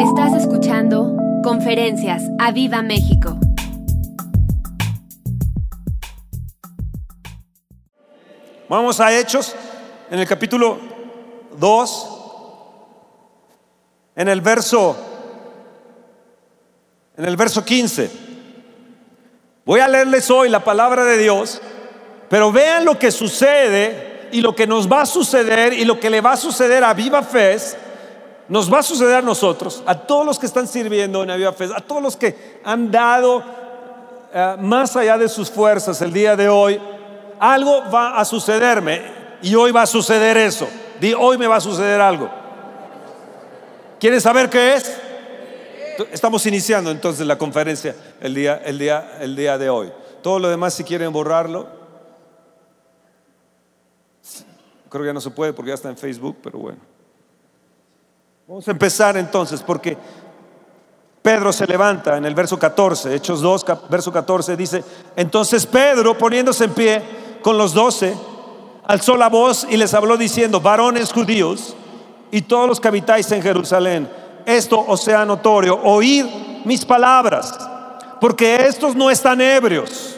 Estás escuchando Conferencias a Viva México. Vamos a Hechos, en el capítulo 2, en el verso en el verso 15. Voy a leerles hoy la palabra de Dios, pero vean lo que sucede y lo que nos va a suceder y lo que le va a suceder a Viva Fe, nos va a suceder a nosotros, a todos los que están sirviendo en Viva Fe, a todos los que han dado eh, más allá de sus fuerzas el día de hoy. Algo va a sucederme y hoy va a suceder eso. Di, hoy me va a suceder algo. ¿Quieren saber qué es? Estamos iniciando entonces la conferencia el día, el día, el día de hoy. Todo lo demás, si quieren borrarlo, creo que ya no se puede porque ya está en Facebook, pero bueno. Vamos a empezar entonces, porque Pedro se levanta en el verso 14, Hechos 2, verso 14, dice, entonces Pedro, poniéndose en pie con los doce, alzó la voz y les habló diciendo, varones judíos y todos los que habitáis en Jerusalén, esto os sea notorio, oíd mis palabras, porque estos no están ebrios.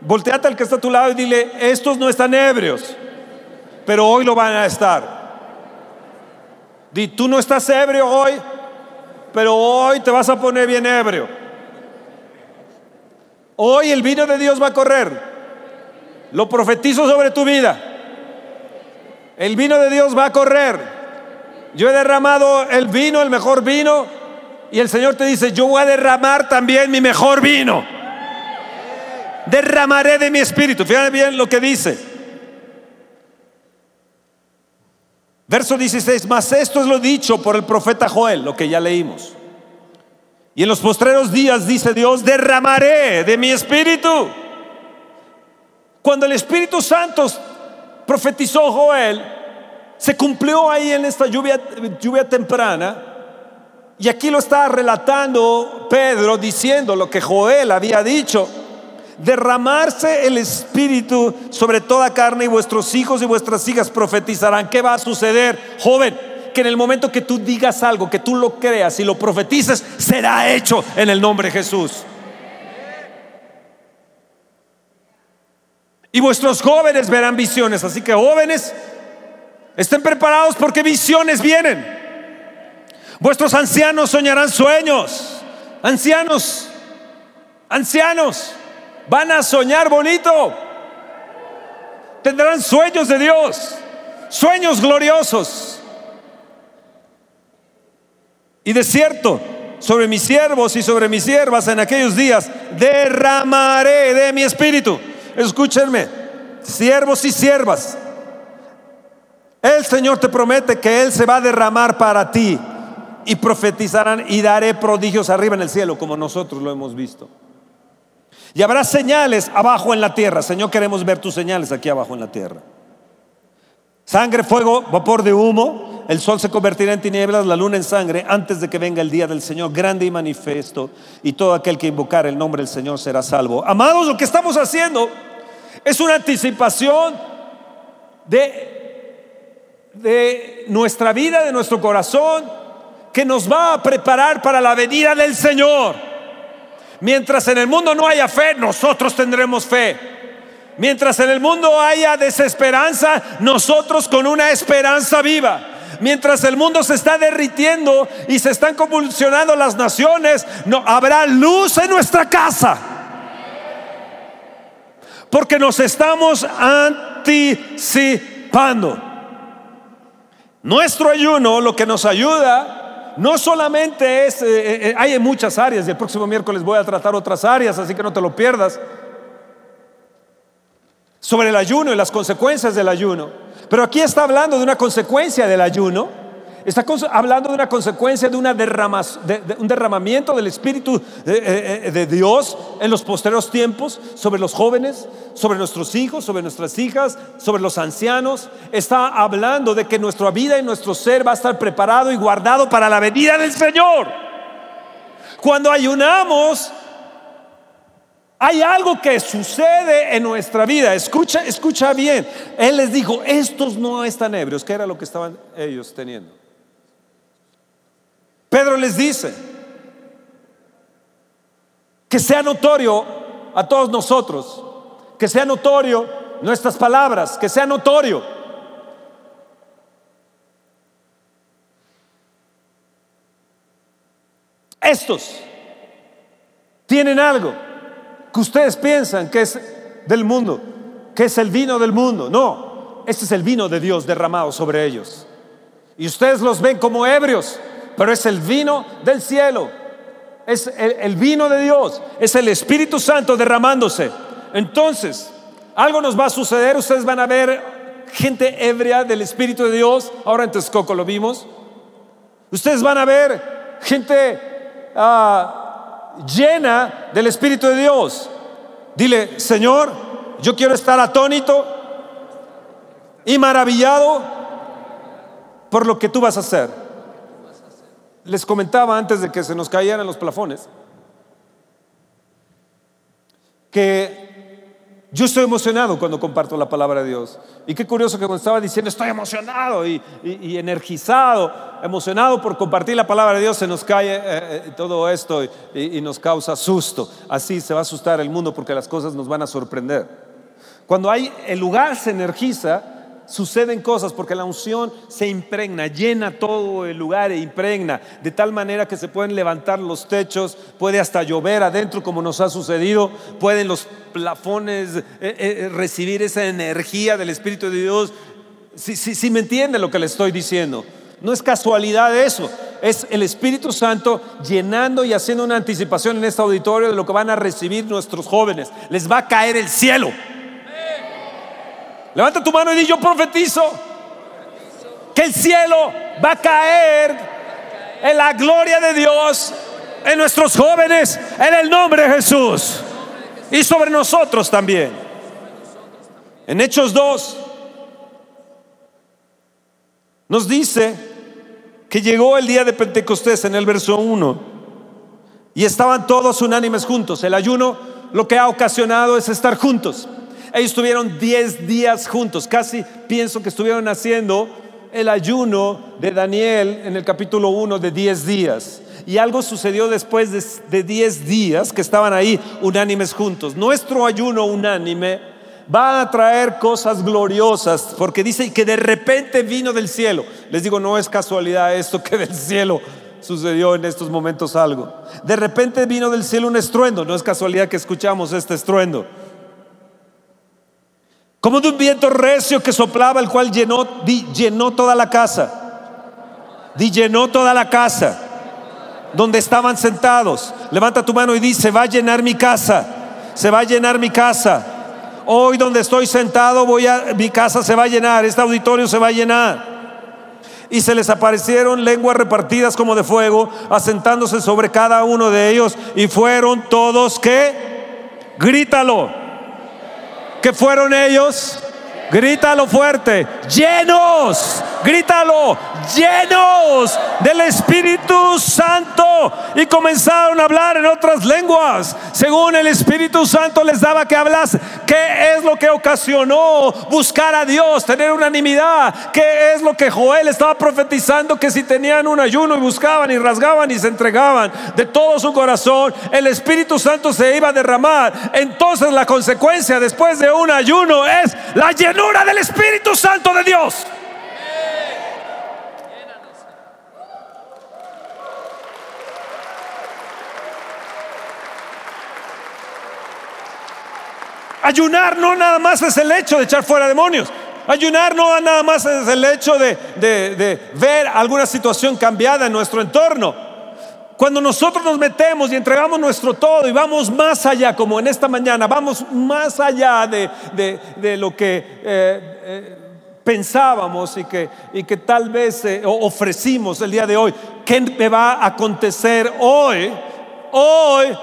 Volteate al que está a tu lado y dile, estos no están ebrios, pero hoy lo van a estar. Tú no estás ebrio hoy, pero hoy te vas a poner bien ebrio. Hoy el vino de Dios va a correr. Lo profetizo sobre tu vida. El vino de Dios va a correr. Yo he derramado el vino, el mejor vino, y el Señor te dice, yo voy a derramar también mi mejor vino. Derramaré de mi espíritu. Fíjate bien lo que dice. Verso 16, mas esto es lo dicho por el profeta Joel, lo que ya leímos. Y en los postreros días, dice Dios, derramaré de mi espíritu. Cuando el Espíritu Santo profetizó Joel, se cumplió ahí en esta lluvia, lluvia temprana. Y aquí lo está relatando Pedro diciendo lo que Joel había dicho. Derramarse el Espíritu sobre toda carne y vuestros hijos y vuestras hijas profetizarán. ¿Qué va a suceder, joven? Que en el momento que tú digas algo, que tú lo creas y lo profetices, será hecho en el nombre de Jesús. Y vuestros jóvenes verán visiones. Así que jóvenes, Estén preparados porque visiones vienen. Vuestros ancianos soñarán sueños. Ancianos, ancianos, van a soñar bonito. Tendrán sueños de Dios, sueños gloriosos. Y de cierto, sobre mis siervos y sobre mis siervas en aquellos días derramaré de mi espíritu. Escúchenme, siervos y siervas, el Señor te promete que Él se va a derramar para ti y profetizarán y daré prodigios arriba en el cielo como nosotros lo hemos visto. Y habrá señales abajo en la tierra. Señor, queremos ver tus señales aquí abajo en la tierra. Sangre, fuego, vapor de humo. El sol se convertirá en tinieblas, la luna en sangre, antes de que venga el día del Señor, grande y manifiesto. Y todo aquel que invocar el nombre del Señor será salvo. Amados, lo que estamos haciendo es una anticipación de de nuestra vida, de nuestro corazón, que nos va a preparar para la venida del Señor. Mientras en el mundo no haya fe, nosotros tendremos fe. Mientras en el mundo haya desesperanza, nosotros con una esperanza viva. Mientras el mundo se está derritiendo y se están convulsionando las naciones, no habrá luz en nuestra casa. Porque nos estamos anticipando. Nuestro ayuno lo que nos ayuda no solamente es, eh, eh, eh, hay en muchas áreas y el próximo miércoles voy a tratar otras áreas, así que no te lo pierdas, sobre el ayuno y las consecuencias del ayuno. Pero aquí está hablando de una consecuencia del ayuno Está hablando de una consecuencia de, un derramamiento del Espíritu de, eh, eh, de, Dios en los posteriores tiempos sobre los jóvenes, sobre nuestros hijos, sobre nuestras hijas, sobre los ancianos. Está hablando de que nuestra vida y nuestro ser va a estar preparado y guardado para la venida del Señor. Cuando ayunamos, hay algo que sucede en nuestra vida. Escucha, escucha bien. Él les dijo, estos no están ebrios, que era lo que estaban ellos teniendo. Pedro les dice que sea notorio a todos nosotros, que sea notorio nuestras palabras, que sea notorio. Estos tienen algo que ustedes piensan que es del mundo, que es el vino del mundo. No, este es el vino de Dios derramado sobre ellos. Y ustedes los ven como ebrios, pero es el vino del cielo. Es el, vino de Dios, es el Espíritu Santo derramándose. Entonces, algo nos va a suceder, ustedes van a ver gente ebria del Espíritu de Dios, ahora en Texcoco lo vimos. Ustedes van a ver gente ah, llena del Espíritu de Dios. Dile, Señor, yo quiero estar atónito y maravillado por lo que tú vas a hacer. Les comentaba antes de que se nos cayeran los plafones que yo estoy emocionado cuando comparto la palabra de Dios. Y qué curioso que cuando estaba diciendo estoy emocionado y, energizado, emocionado por compartir la palabra de Dios, se nos cae eh, eh, todo esto y nos causa susto. Así se va a asustar el mundo porque las cosas nos van a sorprender. Cuando hay, el lugar se energiza, suceden cosas porque la unción se impregna, llena todo el lugar e impregna, de tal manera que se pueden levantar los techos, puede hasta llover adentro como nos ha sucedido, pueden los plafones eh, eh, recibir esa energía del Espíritu de Dios. Si, si me entiende lo que le estoy diciendo. No es casualidad eso, es el Espíritu Santo llenando y haciendo una anticipación en este auditorio de lo que van a recibir nuestros jóvenes. Les va a caer el cielo. Levanta tu mano y di, yo profetizo que el cielo va a caer en la gloria de Dios en nuestros jóvenes, en el nombre de Jesús. Y sobre nosotros también. En Hechos 2 nos dice que llegó el día de Pentecostés en el verso 1 y estaban todos unánimes juntos. El ayuno lo que ha ocasionado es estar juntos. Ellos estuvieron 10 días juntos, casi pienso que estuvieron haciendo el ayuno de Daniel en el capítulo 1 de 10 días. Y algo sucedió después de 10 días que estaban ahí unánimes juntos. Nuestro ayuno unánime va a traer cosas gloriosas, porque dice que de repente vino del cielo. Les digo, no es casualidad esto que del cielo sucedió en estos momentos algo. De repente vino del cielo un estruendo, no es casualidad que escuchamos este estruendo como de un viento recio que soplaba, el cual llenó, llenó toda la casa. Di, llenó toda la casa donde estaban sentados. Levanta tu mano y dice, se va a llenar mi casa, se va a llenar mi casa. Hoy donde estoy sentado, voy a, mi casa se va a llenar, este auditorio se va a llenar. Y se les aparecieron lenguas repartidas como de fuego, asentándose sobre cada uno de ellos, y fueron todos que, grítalo que fueron ellos? Grítalo fuerte, llenos, grítalo, llenos del Espíritu Santo. Y comenzaron a hablar en otras lenguas, según el Espíritu Santo les daba que hablas. ¿Qué es lo que ocasionó buscar a Dios, tener unanimidad? ¿Qué es lo que Joel estaba profetizando? Que si tenían un ayuno y buscaban y rasgaban y se entregaban de todo su corazón, el Espíritu Santo se iba a derramar. Entonces la consecuencia después de un ayuno es la llenura del Espíritu Santo de Dios. Ayunar no nada más es el hecho de echar fuera demonios. Ayunar no nada más es el hecho de, de, ver alguna situación cambiada en nuestro entorno. Cuando nosotros nos metemos y entregamos nuestro todo y vamos más allá, como en esta mañana, vamos más allá de, lo que eh, eh, pensábamos y que, y que tal vez eh, ofrecimos el día de hoy, ¿qué me va a acontecer hoy? Hoy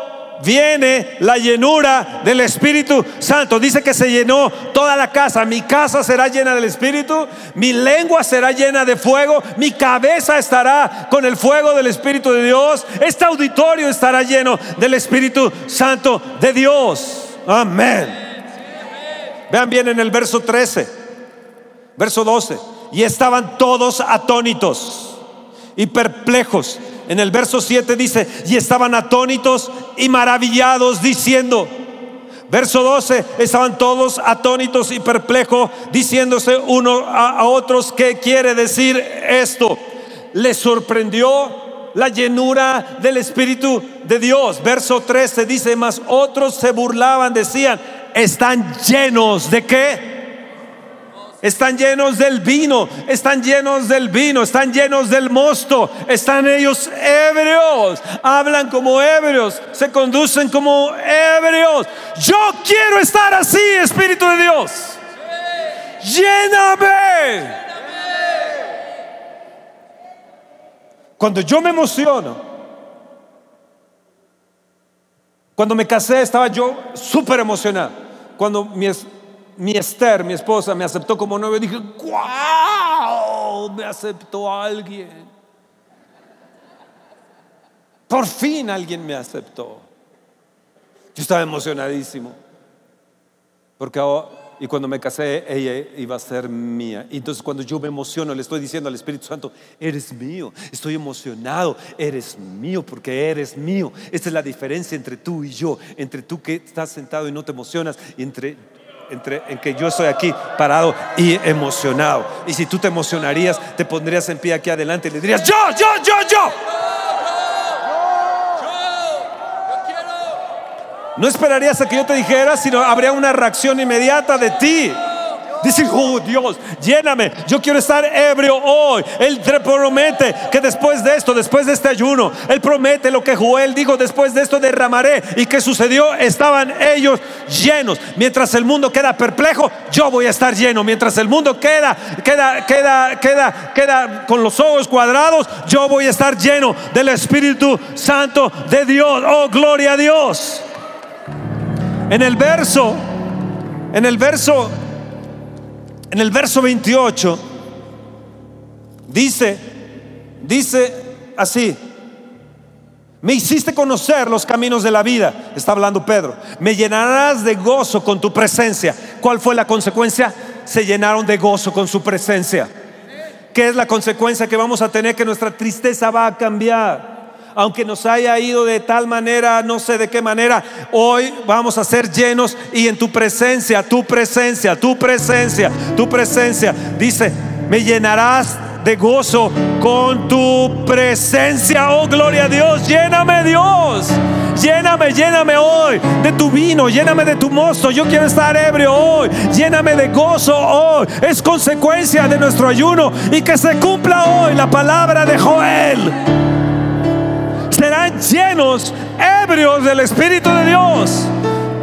viene la llenura del Espíritu Santo. Dice que se llenó toda la casa. Mi casa será llena del Espíritu, mi lengua será llena de fuego, mi cabeza estará con el fuego del Espíritu de Dios, este auditorio estará lleno del Espíritu Santo de Dios. Amén. Vean bien en el verso 13, verso 12. Y estaban todos atónitos y perplejos En el verso 7 dice, y estaban atónitos y maravillados diciendo, Verso 12, estaban todos atónitos y perplejos, diciéndose uno a, a otros, ¿qué quiere decir esto? Les sorprendió la llenura del Espíritu de Dios. Verso 13 dice, más otros se burlaban, decían, están llenos de qué? Están llenos del vino, están llenos del vino, están llenos del mosto, están ellos ebrios, hablan como ebrios, se conducen como ebrios. Yo quiero estar así, Espíritu de Dios. Lléname. Cuando yo me emociono, cuando me casé estaba yo súper emocionado. Cuando mi mi Esther, mi esposa, me aceptó como novio, dije, ¡guau! Me aceptó alguien. Por fin alguien me aceptó. Yo estaba emocionadísimo. Porque y cuando me casé, ella iba a ser mía. Y entonces cuando yo me emociono, le estoy diciendo al Espíritu Santo, eres mío. Estoy emocionado, eres mío porque eres mío. Esta es la diferencia entre tú y yo. Entre tú que estás sentado y no te emocionas. Y entre entre, en que yo estoy aquí parado y emocionado. Y si tú te emocionarías, te pondrías en pie aquí adelante y le dirías, yo, yo, yo, yo. No esperarías a que yo te dijera, sino habría una reacción inmediata de ti. Dice, oh Dios, lléname. Yo quiero estar ebrio hoy. Él te promete que después de esto, después de este ayuno, Él promete lo que Joel dijo, después de esto derramaré. ¿Y qué sucedió? Estaban ellos llenos. Mientras el mundo queda perplejo, yo voy a estar lleno. Mientras el mundo queda, queda, queda, queda, queda con los ojos cuadrados, yo voy a estar lleno del Espíritu Santo de Dios. Oh, gloria a Dios. En el verso, en el verso en el verso 28 dice, dice así, me hiciste conocer los caminos de la vida, está hablando Pedro, me llenarás de gozo con tu presencia. ¿Cuál fue la consecuencia? Se llenaron de gozo con su presencia. ¿Qué es la consecuencia que vamos a tener? Que nuestra tristeza va a cambiar aunque nos haya ido de tal manera, no sé de qué manera, hoy vamos a ser llenos y en tu presencia, tu presencia, tu presencia, tu presencia, dice, me llenarás de gozo con tu presencia. Oh, gloria a Dios, lléname Dios. Lléname, lléname hoy de tu vino, lléname de tu mosto. Yo quiero estar ebrio hoy. Lléname de gozo hoy. Es consecuencia de nuestro ayuno y que se cumpla hoy la palabra de Joel llenos, ebrios del Espíritu de Dios.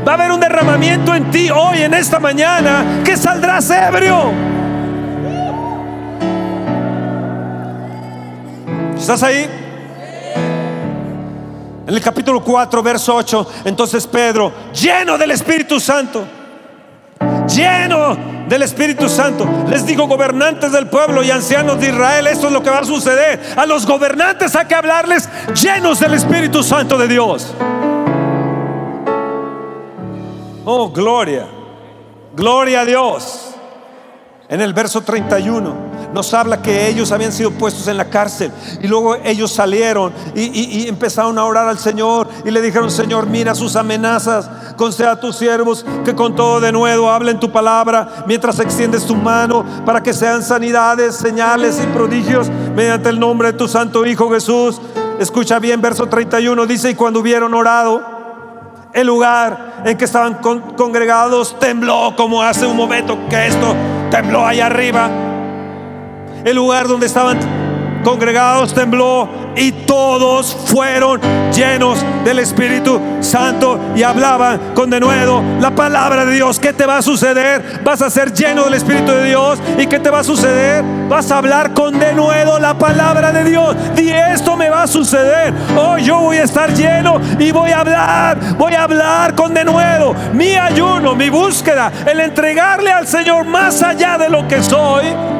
Va a haber un derramamiento en ti hoy, en esta mañana, que saldrás ebrio. ¿Estás ahí? En el capítulo 4, verso 8, entonces Pedro, lleno del Espíritu Santo, lleno del Espíritu Santo. Les digo, gobernantes del pueblo y ancianos de Israel, esto es lo que va a suceder. A los gobernantes hay que hablarles llenos del Espíritu Santo de Dios. Oh, gloria. Gloria a Dios. En el verso 31 nos habla que ellos habían sido puestos en la cárcel y luego ellos salieron y, empezaron a orar al Señor y le dijeron, Señor, mira sus amenazas, conceda a tus siervos que con todo de nuevo hablen tu palabra mientras extiendes tu mano para que sean sanidades, señales y prodigios mediante el nombre de tu santo Hijo Jesús. Escucha bien, verso 31 dice, y cuando hubieron orado, el lugar en que estaban congregados tembló como hace un momento que esto tembló allá arriba el lugar donde estaban congregados tembló y todos fueron llenos del Espíritu Santo y hablaban con denuedo la palabra de Dios. ¿Qué te va a suceder? Vas a ser lleno del Espíritu de Dios. ¿Y qué te va a suceder? Vas a hablar con denuedo la palabra de Dios. Y esto me va a suceder. Hoy yo voy a estar lleno y voy a hablar, voy a hablar con denuedo. Mi ayuno, mi búsqueda, el entregarle al Señor más allá de lo que soy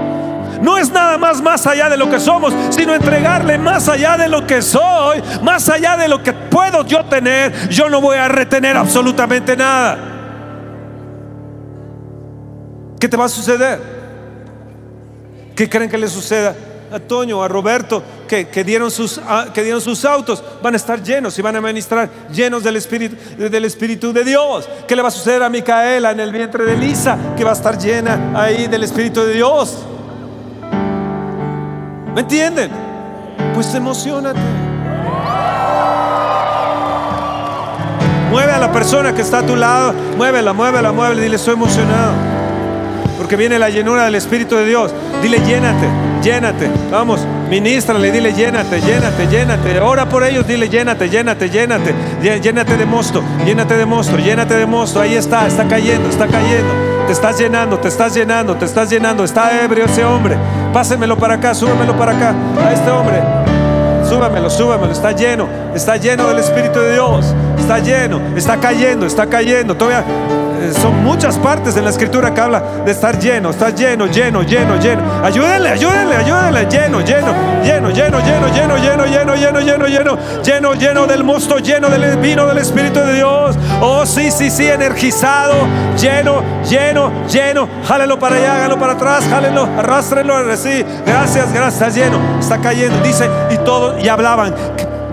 no es nada más más allá de lo que somos, sino entregarle más allá de lo que soy, más allá de lo que puedo yo tener. Yo no voy a retener absolutamente nada. ¿Qué te va a suceder? ¿Qué creen que le suceda a Toño, a Roberto? que, que dieron sus, ah, que dieron sus autos van a estar llenos y van a ministrar llenos del Espíritu, del Espíritu de Dios. ¿Qué le va a suceder a Micaela en el vientre de Elisa? Que va a estar llena ahí del Espíritu de Dios. ¿Me entienden? Pues emocionate. Mueve a la persona que está a tu lado, muévela, muévela, muévela, dile, estoy emocionado. Porque viene la llenura del Espíritu de Dios. Dile, llénate, llénate. Vamos, ministrale, dile, llénate, llénate, llénate. Ora por ellos, dile, llénate, llénate, llénate. Llénate de mosto, llénate de mosto, llénate de mosto. Ahí está, está cayendo, está cayendo. Te estás llenando, te estás llenando, te estás llenando. Está ebrio ese hombre. Pásemelo para acá, súbemelo para acá. A este hombre. Súbamelo, súbamelo. Está lleno, está lleno del Espíritu de Dios. Está lleno, está cayendo, está cayendo. Todavía son muchas partes en la escritura que habla de estar lleno, está lleno, lleno, lleno, lleno. Ayúdenle, ayúdenle, ayúdenle, lleno, lleno, lleno, lleno, lleno, lleno, lleno, lleno, lleno, lleno, lleno, lleno, lleno del mosto, lleno del vino del Espíritu de Dios. Oh, sí, sí, sí, energizado, lleno, lleno, lleno. Jálelo para allá, hágalo para atrás, jálenlo, arrástrenlo, sí. Gracias, gracias, lleno, está cayendo. Dice, y todo, y hablaban.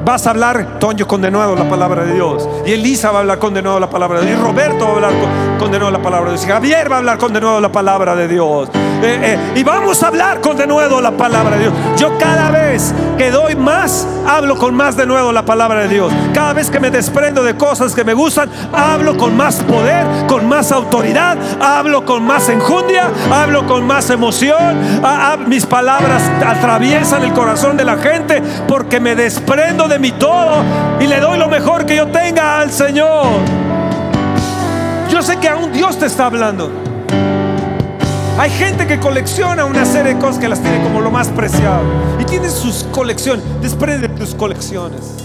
Vas a hablar, Toño, con de nuevo la palabra de Dios. Y Elisa va a hablar con de nuevo la palabra de Dios. Y Roberto va a hablar con, de nuevo la palabra de Dios. Y Javier va a hablar con de nuevo la palabra de Dios. Eh, eh, y vamos a hablar con de nuevo la palabra de Dios. Yo cada vez que doy más, hablo con más de nuevo la palabra de Dios. Cada vez que me desprendo de cosas que me gustan, hablo con más poder, con más autoridad, hablo con más enjundia, hablo con más emoción. mis palabras atraviesan el corazón de la gente porque me desprendo de mi todo y le doy lo mejor que yo tenga al Señor. Yo sé que aún Dios te está hablando. Hay gente que colecciona una serie de cosas que las tiene como lo más preciado. Y tiene sus colecciones. Desprende tus colecciones.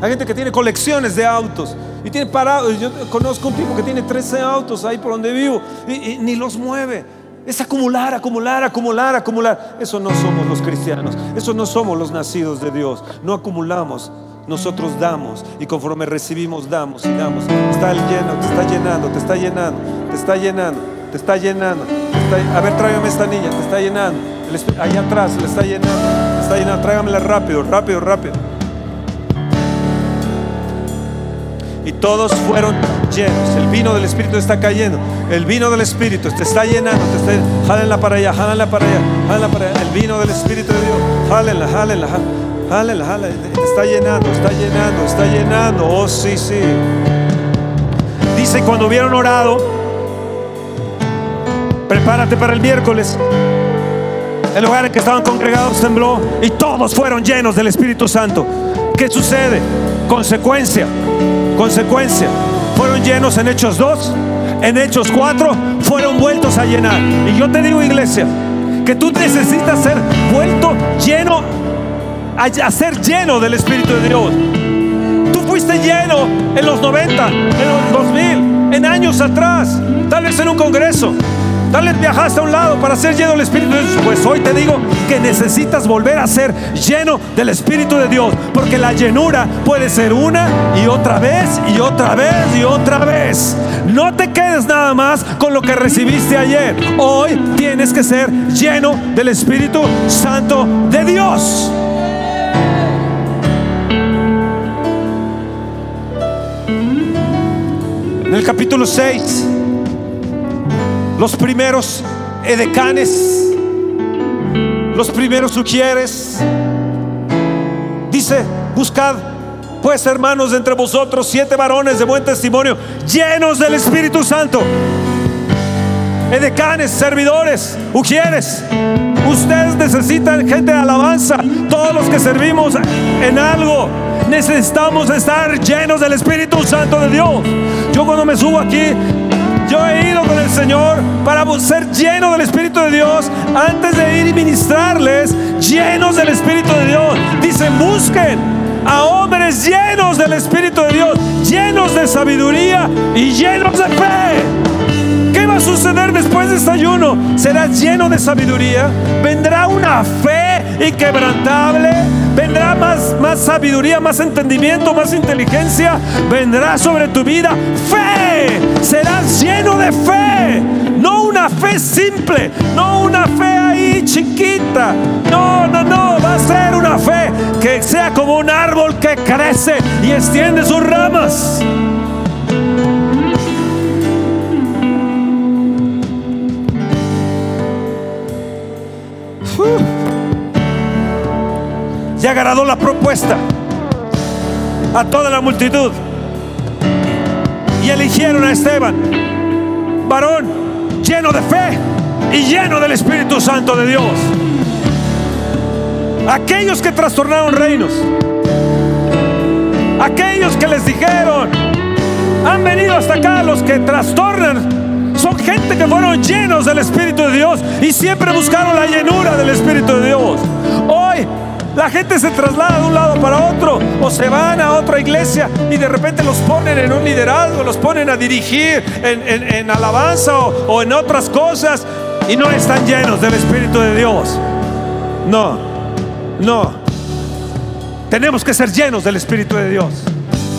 Hay gente que tiene colecciones de autos. Y tiene parados. Yo conozco un tipo que tiene 13 autos ahí por donde vivo. y ni los mueve. Es acumular, acumular, acumular, acumular. Eso no somos los cristianos. Eso no somos los nacidos de Dios. No acumulamos. Nosotros damos y conforme recibimos damos y damos. Está lleno, te está llenando, te está llenando, te está llenando, te está llenando. a ver, tráigame esta niña, te está llenando. allá atrás le está llenando, te está llenando. Tráigamela rápido, rápido, rápido. Y todos fueron llenos. El vino del Espíritu está cayendo. El vino del Espíritu te está llenando. Te está, jálenla para allá, jálenla para allá, jálenla para allá. El vino del Espíritu de Dios, jálenla, jálenla, jálenla, jálenla. Te está llenando, está llenando, está llenando. Oh, sí, sí. Dice cuando hubieron orado, prepárate para el miércoles. El lugar en que estaban congregados tembló y todos fueron llenos del Espíritu Santo. ¿Qué sucede? Consecuencia, consecuencia. Fueron llenos en Hechos 2, en Hechos 4, fueron vueltos a llenar. Y yo te digo, iglesia, que tú necesitas ser vuelto lleno, a, ser lleno del Espíritu de Dios. Tú fuiste lleno en los 90, en los 2000, en años atrás, tal vez en un congreso. Tal vez viajaste a un lado para ser lleno del Espíritu de Dios. Pues hoy te digo que necesitas volver a ser lleno del Espíritu de Dios. Porque la llenura puede ser una y otra vez y otra vez y otra vez. No te quedes nada más con lo que recibiste ayer. Hoy tienes que ser lleno del Espíritu Santo de Dios. En el capítulo 6 los primeros edecanes, los primeros ujieres. Dice, buscad pues hermanos entre vosotros siete varones de buen testimonio, llenos del Espíritu Santo. Edecanes, servidores, ujieres. Ustedes necesitan gente de alabanza. Todos los que servimos en algo necesitamos estar llenos del Espíritu Santo de Dios. Yo cuando me subo aquí yo he ido con el Señor para ser lleno del Espíritu de Dios antes de ir y ministrarles llenos del Espíritu de Dios. Dicen, busquen a hombres llenos del Espíritu de Dios, llenos de sabiduría y llenos de fe. ¿Qué va a suceder después de este ayuno? Serás lleno de sabiduría, vendrá una fe inquebrantable, vendrá más, más sabiduría, más entendimiento, más inteligencia, vendrá sobre tu vida fe, serás lleno de fe, no una fe simple, no una fe ahí chiquita. No, no, no, va a ser una fe que sea como un árbol que crece y extiende sus ramas. Ya agradó la propuesta a toda la multitud y eligieron a Esteban, varón lleno de fe y lleno del Espíritu Santo de Dios. Aquellos que trastornaron reinos, aquellos que les dijeron, han venido hasta acá los que trastornan, son gente que fueron llenos del Espíritu de Dios y siempre buscaron la llenura del Espíritu de Dios. Hoy la gente se traslada de un lado para otro o se van a otra iglesia y de repente los ponen en un liderazgo, los ponen a dirigir en, alabanza o, o en otras cosas y no están llenos del Espíritu de Dios. No, no. Tenemos que ser llenos del Espíritu de Dios.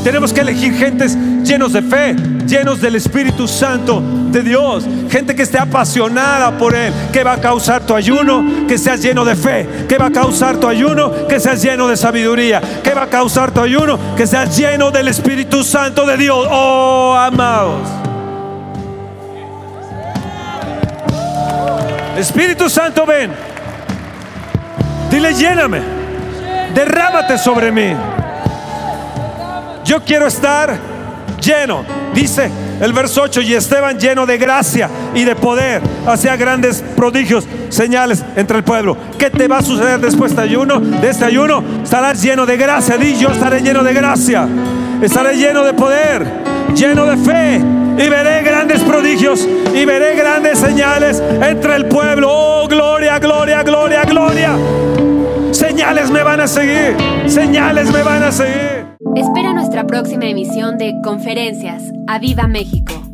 Tenemos que elegir gentes llenos de fe, llenos del Espíritu Santo de Dios. Gente que esté apasionada por Él. Que va a causar tu ayuno? Que seas lleno de fe. Que va a causar tu ayuno? Que seas lleno de sabiduría. Que va a causar tu ayuno? Que seas lleno del Espíritu Santo de Dios. Oh, amados. Espíritu Santo, ven. Dile, lléname. Derrámate sobre mí. Yo quiero estar lleno. Dice el verso 8, y Esteban lleno de gracia y de poder, hacía grandes prodigios, señales entre el pueblo. ¿Qué te va a suceder después de ayuno? De este ayuno estarás lleno de gracia. Di, yo estaré lleno de gracia. Estaré lleno de poder, lleno de fe. Y veré grandes prodigios y veré grandes señales entre el pueblo. Oh, gloria, gloria, gloria, gloria. Señales me van a seguir. Señales me van a seguir. Espera nuestra próxima emisión de Conferencias. ¡A Viva México!